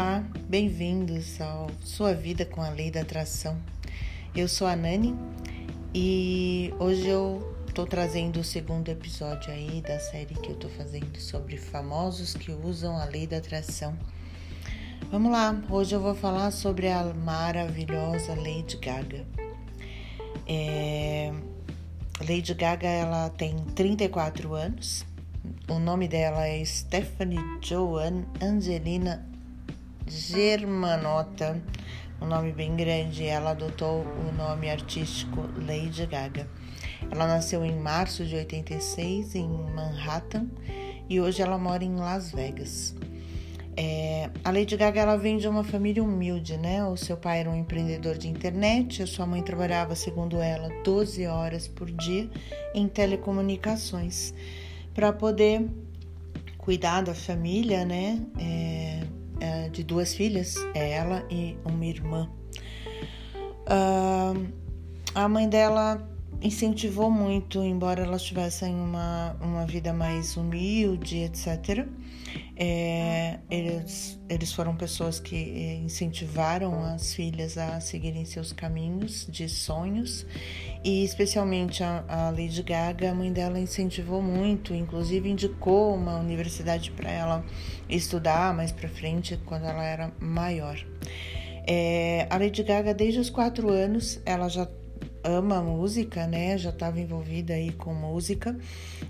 Olá, bem-vindos ao Sua Vida com a Lei da Atração. Eu sou a Nani e hoje eu tô trazendo o segundo episódio aí da série que eu tô fazendo sobre famosos que usam a Lei da Atração. Vamos lá, hoje eu vou falar sobre a maravilhosa Lady Gaga. É... Lady Gaga ela tem 34 anos. O nome dela é Stephanie Joan Angelina Germanota, um nome bem grande, ela adotou o nome artístico Lady Gaga. Ela nasceu em março de 86 em Manhattan e hoje ela mora em Las Vegas. É, a Lady Gaga ela vem de uma família humilde, né? O seu pai era um empreendedor de internet, a sua mãe trabalhava, segundo ela, 12 horas por dia em telecomunicações para poder cuidar da família, né? É, é, de duas filhas, é ela e uma irmã. Uh, a mãe dela incentivou muito, embora elas tivessem uma, uma vida mais humilde, etc. É, eles, eles foram pessoas que é, incentivaram as filhas a seguirem seus caminhos de sonhos e especialmente a, a Lady Gaga, a mãe dela incentivou muito, inclusive indicou uma universidade para ela estudar mais para frente quando ela era maior. É, a Lady Gaga desde os quatro anos ela já ama música, né? Já estava envolvida aí com música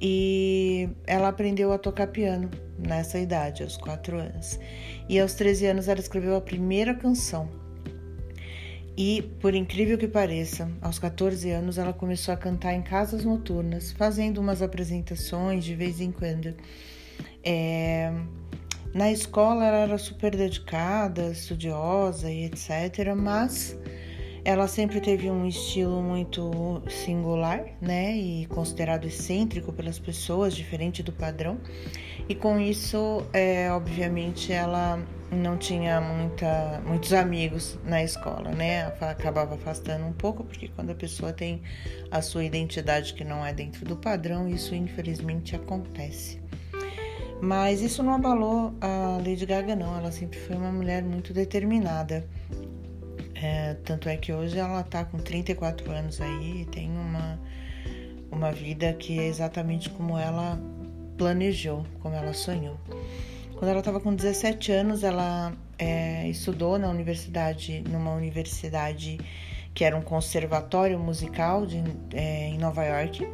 e ela aprendeu a tocar piano nessa idade, aos quatro anos. E aos 13 anos ela escreveu a primeira canção. E, por incrível que pareça, aos 14 anos ela começou a cantar em casas noturnas, fazendo umas apresentações de vez em quando. É... Na escola ela era super dedicada, estudiosa e etc., mas ela sempre teve um estilo muito singular, né, e considerado excêntrico pelas pessoas, diferente do padrão. E com isso, é, obviamente, ela não tinha muita, muitos amigos na escola, né? Acabava afastando um pouco, porque quando a pessoa tem a sua identidade que não é dentro do padrão, isso infelizmente acontece. Mas isso não abalou a Lady Gaga, não. Ela sempre foi uma mulher muito determinada. É, tanto é que hoje ela tá com 34 anos aí e tem uma, uma vida que é exatamente como ela planejou, como ela sonhou. Quando ela estava com 17 anos, ela é, estudou na universidade, numa universidade que era um conservatório musical de, é, em Nova York.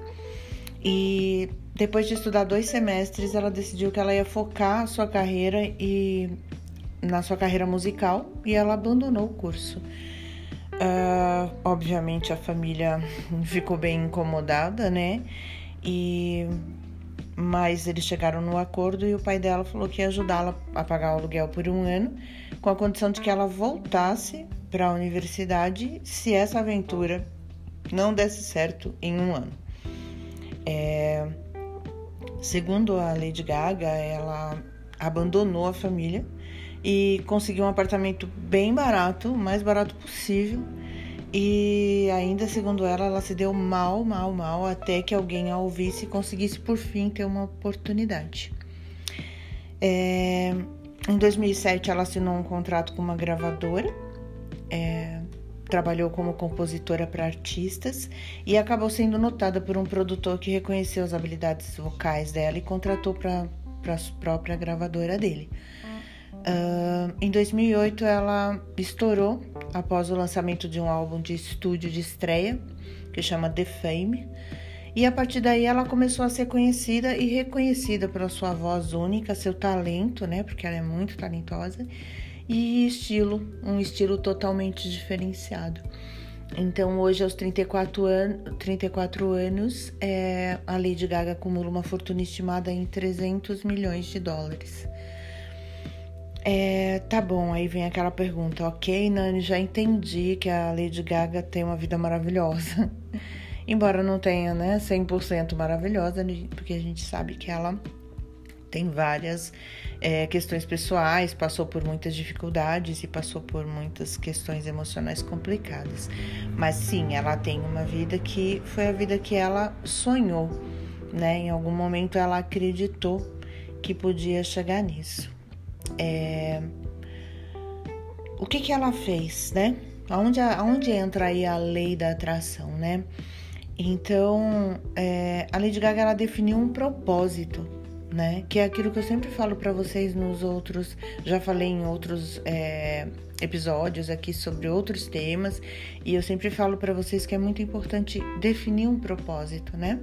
E depois de estudar dois semestres, ela decidiu que ela ia focar a sua carreira e na sua carreira musical e ela abandonou o curso. Uh, obviamente a família ficou bem incomodada, né? E mas eles chegaram no acordo e o pai dela falou que ia ajudá-la a pagar o aluguel por um ano, com a condição de que ela voltasse para a universidade se essa aventura não desse certo em um ano. É, segundo a Lady Gaga, ela abandonou a família e conseguiu um apartamento bem barato, o mais barato possível. E ainda segundo ela, ela se deu mal, mal, mal, até que alguém a ouvisse e conseguisse por fim ter uma oportunidade. É, em 2007, ela assinou um contrato com uma gravadora, é, trabalhou como compositora para artistas e acabou sendo notada por um produtor que reconheceu as habilidades vocais dela e contratou para a própria gravadora dele. Em 2008, ela estourou após o lançamento de um álbum de estúdio de estreia que chama The Fame. E a partir daí ela começou a ser conhecida e reconhecida pela sua voz única, seu talento, né? Porque ela é muito talentosa, e estilo, um estilo totalmente diferenciado. Então, hoje, aos 34, an 34 anos, é, a Lady Gaga acumula uma fortuna estimada em 300 milhões de dólares. É, tá bom, aí vem aquela pergunta, ok, Nani, já entendi que a Lady Gaga tem uma vida maravilhosa. Embora não tenha, né, 100% maravilhosa, porque a gente sabe que ela tem várias é, questões pessoais, passou por muitas dificuldades e passou por muitas questões emocionais complicadas. Mas sim, ela tem uma vida que foi a vida que ela sonhou, né? Em algum momento ela acreditou que podia chegar nisso. É, o que que ela fez, né? Aonde, aonde entra aí a lei da atração, né? Então, é, a Lady Gaga ela definiu um propósito, né? Que é aquilo que eu sempre falo para vocês nos outros, já falei em outros é, episódios aqui sobre outros temas e eu sempre falo para vocês que é muito importante definir um propósito, né?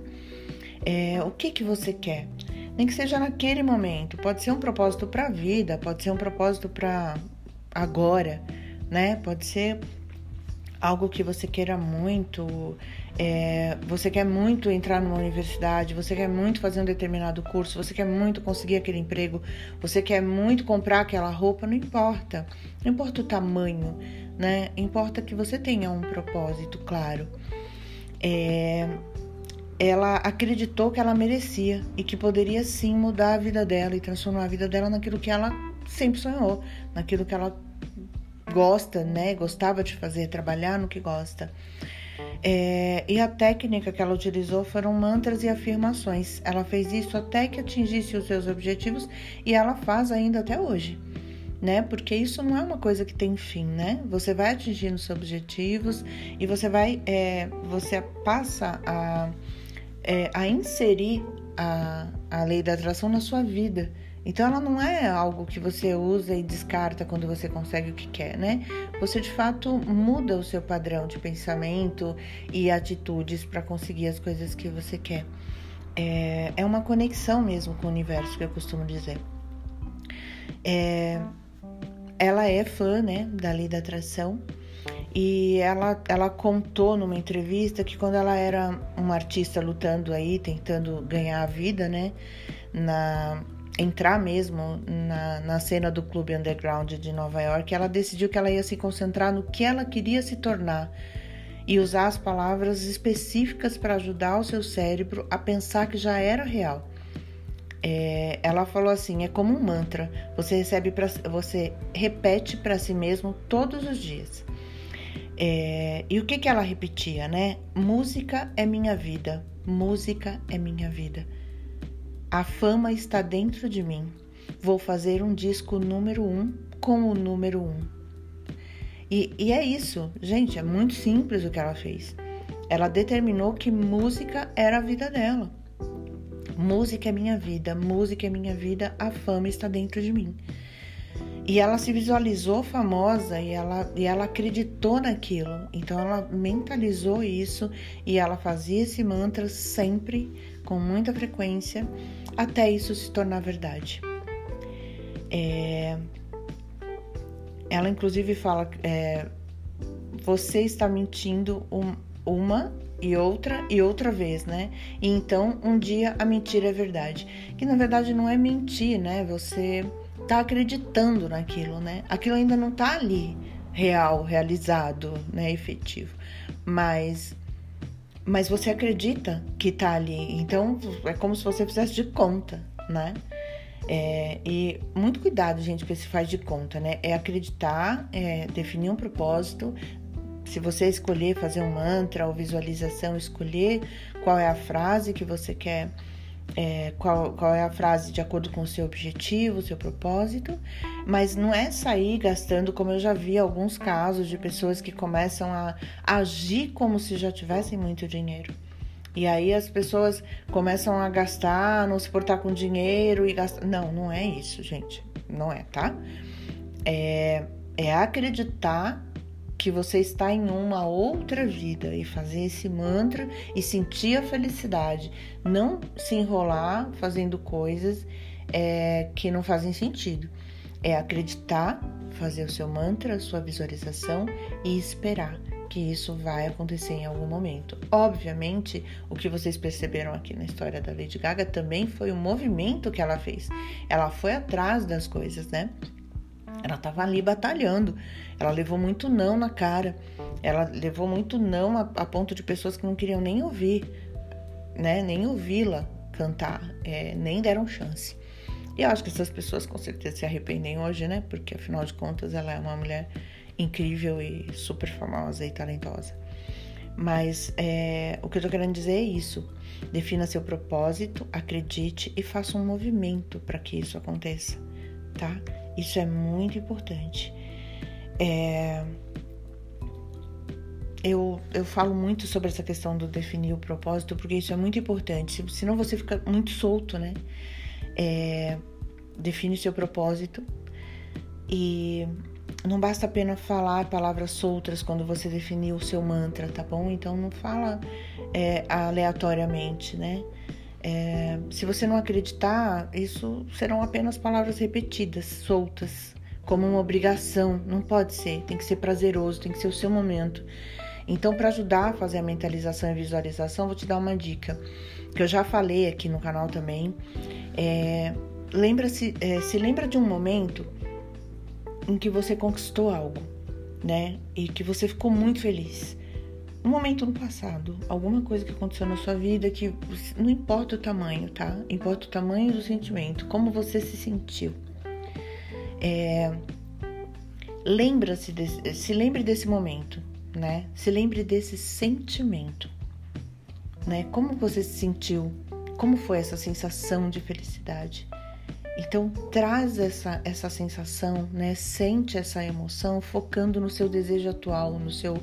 É, o que que você quer? Nem que seja naquele momento. Pode ser um propósito para a vida, pode ser um propósito para agora, né? Pode ser algo que você queira muito, é, você quer muito entrar numa universidade, você quer muito fazer um determinado curso, você quer muito conseguir aquele emprego, você quer muito comprar aquela roupa, não importa. Não importa o tamanho, né? Importa que você tenha um propósito claro. É, ela acreditou que ela merecia e que poderia sim mudar a vida dela e transformar a vida dela naquilo que ela sempre sonhou, naquilo que ela gosta, né? Gostava de fazer, trabalhar no que gosta. É, e a técnica que ela utilizou foram mantras e afirmações. Ela fez isso até que atingisse os seus objetivos e ela faz ainda até hoje, né? Porque isso não é uma coisa que tem fim, né? Você vai atingindo seus objetivos e você vai, é, você passa a, é, a inserir a, a lei da atração na sua vida. Então ela não é algo que você usa e descarta quando você consegue o que quer, né? Você de fato muda o seu padrão de pensamento e atitudes para conseguir as coisas que você quer. É, é uma conexão mesmo com o universo que eu costumo dizer. É, ela é fã, né, da lei da atração e ela, ela contou numa entrevista que quando ela era uma artista lutando aí, tentando ganhar a vida, né, na entrar mesmo na, na cena do clube underground de Nova York, ela decidiu que ela ia se concentrar no que ela queria se tornar e usar as palavras específicas para ajudar o seu cérebro a pensar que já era real. É, ela falou assim: é como um mantra. Você recebe pra, você repete para si mesmo todos os dias. É, e o que, que ela repetia, né? Música é minha vida. Música é minha vida. A fama está dentro de mim. Vou fazer um disco número um com o número um. E, e é isso, gente, é muito simples o que ela fez. Ela determinou que música era a vida dela. Música é minha vida, música é minha vida, a fama está dentro de mim. E ela se visualizou famosa e ela, e ela acreditou naquilo. Então ela mentalizou isso e ela fazia esse mantra sempre, com muita frequência, até isso se tornar verdade. É... Ela inclusive fala: é... você está mentindo um, uma e outra e outra vez, né? E então um dia a mentira é verdade. Que na verdade não é mentir, né? Você tá acreditando naquilo, né? Aquilo ainda não tá ali real, realizado, né, efetivo. Mas mas você acredita que tá ali. Então é como se você fizesse de conta, né? É, e muito cuidado, gente, que se faz de conta, né? É acreditar, é definir um propósito. Se você escolher fazer um mantra ou visualização, escolher qual é a frase que você quer é, qual, qual é a frase de acordo com o seu objetivo, o seu propósito, mas não é sair gastando, como eu já vi alguns casos de pessoas que começam a agir como se já tivessem muito dinheiro. E aí as pessoas começam a gastar, não se portar com dinheiro e gastar. Não, não é isso, gente. Não é, tá? É, é acreditar que você está em uma outra vida e fazer esse mantra e sentir a felicidade, não se enrolar fazendo coisas é, que não fazem sentido. É acreditar, fazer o seu mantra, a sua visualização e esperar que isso vai acontecer em algum momento. Obviamente, o que vocês perceberam aqui na história da Lady Gaga também foi o movimento que ela fez. Ela foi atrás das coisas, né? Ela estava ali batalhando. Ela levou muito não na cara. Ela levou muito não a, a ponto de pessoas que não queriam nem ouvir, né? Nem ouvi-la cantar, é, nem deram chance. E eu acho que essas pessoas com certeza se arrependem hoje, né? Porque afinal de contas ela é uma mulher incrível e super famosa e talentosa. Mas é, o que eu tô querendo dizer é isso. Defina seu propósito, acredite e faça um movimento para que isso aconteça, tá? Isso é muito importante. É, eu, eu falo muito sobre essa questão do definir o propósito, porque isso é muito importante. Senão você fica muito solto, né? É, define seu propósito e não basta apenas falar palavras soltas quando você definir o seu mantra, tá bom? Então não fala é, aleatoriamente, né? É, se você não acreditar, isso serão apenas palavras repetidas, soltas, como uma obrigação. Não pode ser, tem que ser prazeroso, tem que ser o seu momento. Então, para ajudar a fazer a mentalização e visualização, vou te dar uma dica que eu já falei aqui no canal também. É, lembra-se, é, se lembra de um momento em que você conquistou algo, né? E que você ficou muito feliz. Um momento no passado, alguma coisa que aconteceu na sua vida que não importa o tamanho, tá? Importa o tamanho do sentimento, como você se sentiu. É, lembra-se se lembre desse momento, né? Se lembre desse sentimento, né? Como você se sentiu? Como foi essa sensação de felicidade? Então traz essa, essa sensação, né? Sente essa emoção focando no seu desejo atual, no seu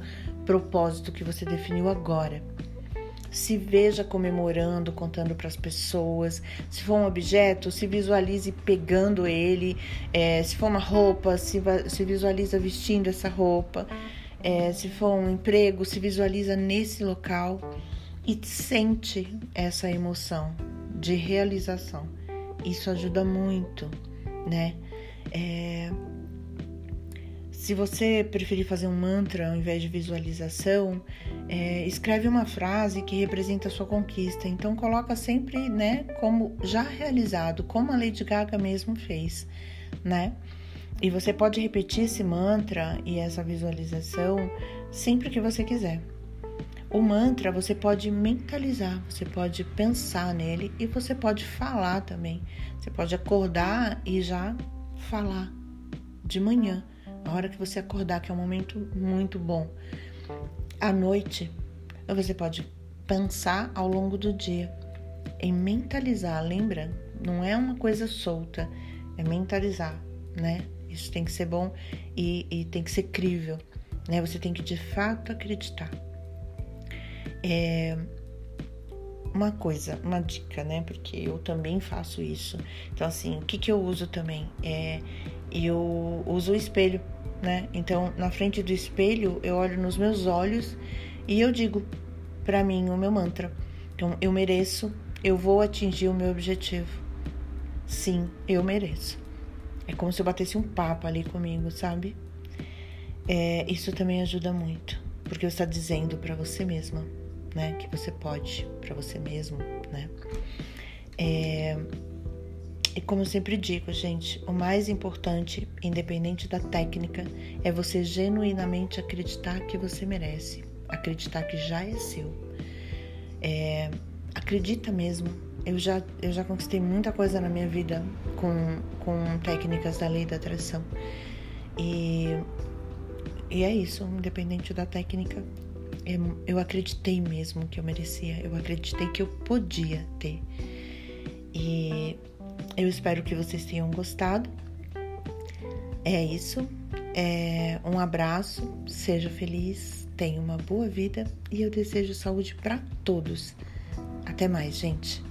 propósito que você definiu agora. Se veja comemorando, contando para as pessoas. Se for um objeto, se visualize pegando ele. É, se for uma roupa, se, se visualiza vestindo essa roupa. É, se for um emprego, se visualiza nesse local e sente essa emoção de realização. Isso ajuda muito, né? É... Se você preferir fazer um mantra ao invés de visualização, é, escreve uma frase que representa a sua conquista. Então coloca sempre, né, como já realizado, como a Lady Gaga mesmo fez, né? E você pode repetir esse mantra e essa visualização sempre que você quiser. O mantra você pode mentalizar, você pode pensar nele e você pode falar também. Você pode acordar e já falar de manhã, a hora que você acordar, que é um momento muito bom. À noite, você pode pensar ao longo do dia em mentalizar, lembra? Não é uma coisa solta, é mentalizar, né? Isso tem que ser bom e, e tem que ser crível, né? Você tem que de fato acreditar. É uma coisa, uma dica, né? Porque eu também faço isso. Então, assim, o que, que eu uso também? É, eu uso o espelho, né? Então, na frente do espelho, eu olho nos meus olhos e eu digo para mim o meu mantra. Então, eu mereço, eu vou atingir o meu objetivo. Sim, eu mereço. É como se eu batesse um papo ali comigo, sabe? É, isso também ajuda muito, porque você está dizendo para você mesma né? Que você pode para você mesmo, né? É, e como eu sempre digo, gente, o mais importante, independente da técnica, é você genuinamente acreditar que você merece, acreditar que já é seu. É, acredita mesmo. Eu já, eu já conquistei muita coisa na minha vida com, com técnicas da lei da atração. E, e é isso, independente da técnica, eu acreditei mesmo que eu merecia, eu acreditei que eu podia ter. E eu espero que vocês tenham gostado. É isso. É um abraço, seja feliz, tenha uma boa vida e eu desejo saúde para todos. Até mais, gente.